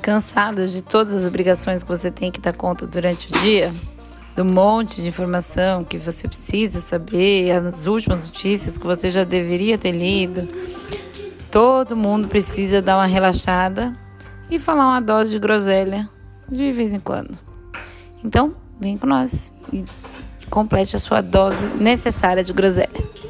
cansadas de todas as obrigações que você tem que dar conta durante o dia, do monte de informação que você precisa saber, as últimas notícias que você já deveria ter lido, todo mundo precisa dar uma relaxada e falar uma dose de groselha de vez em quando. Então, vem com nós e complete a sua dose necessária de groselha.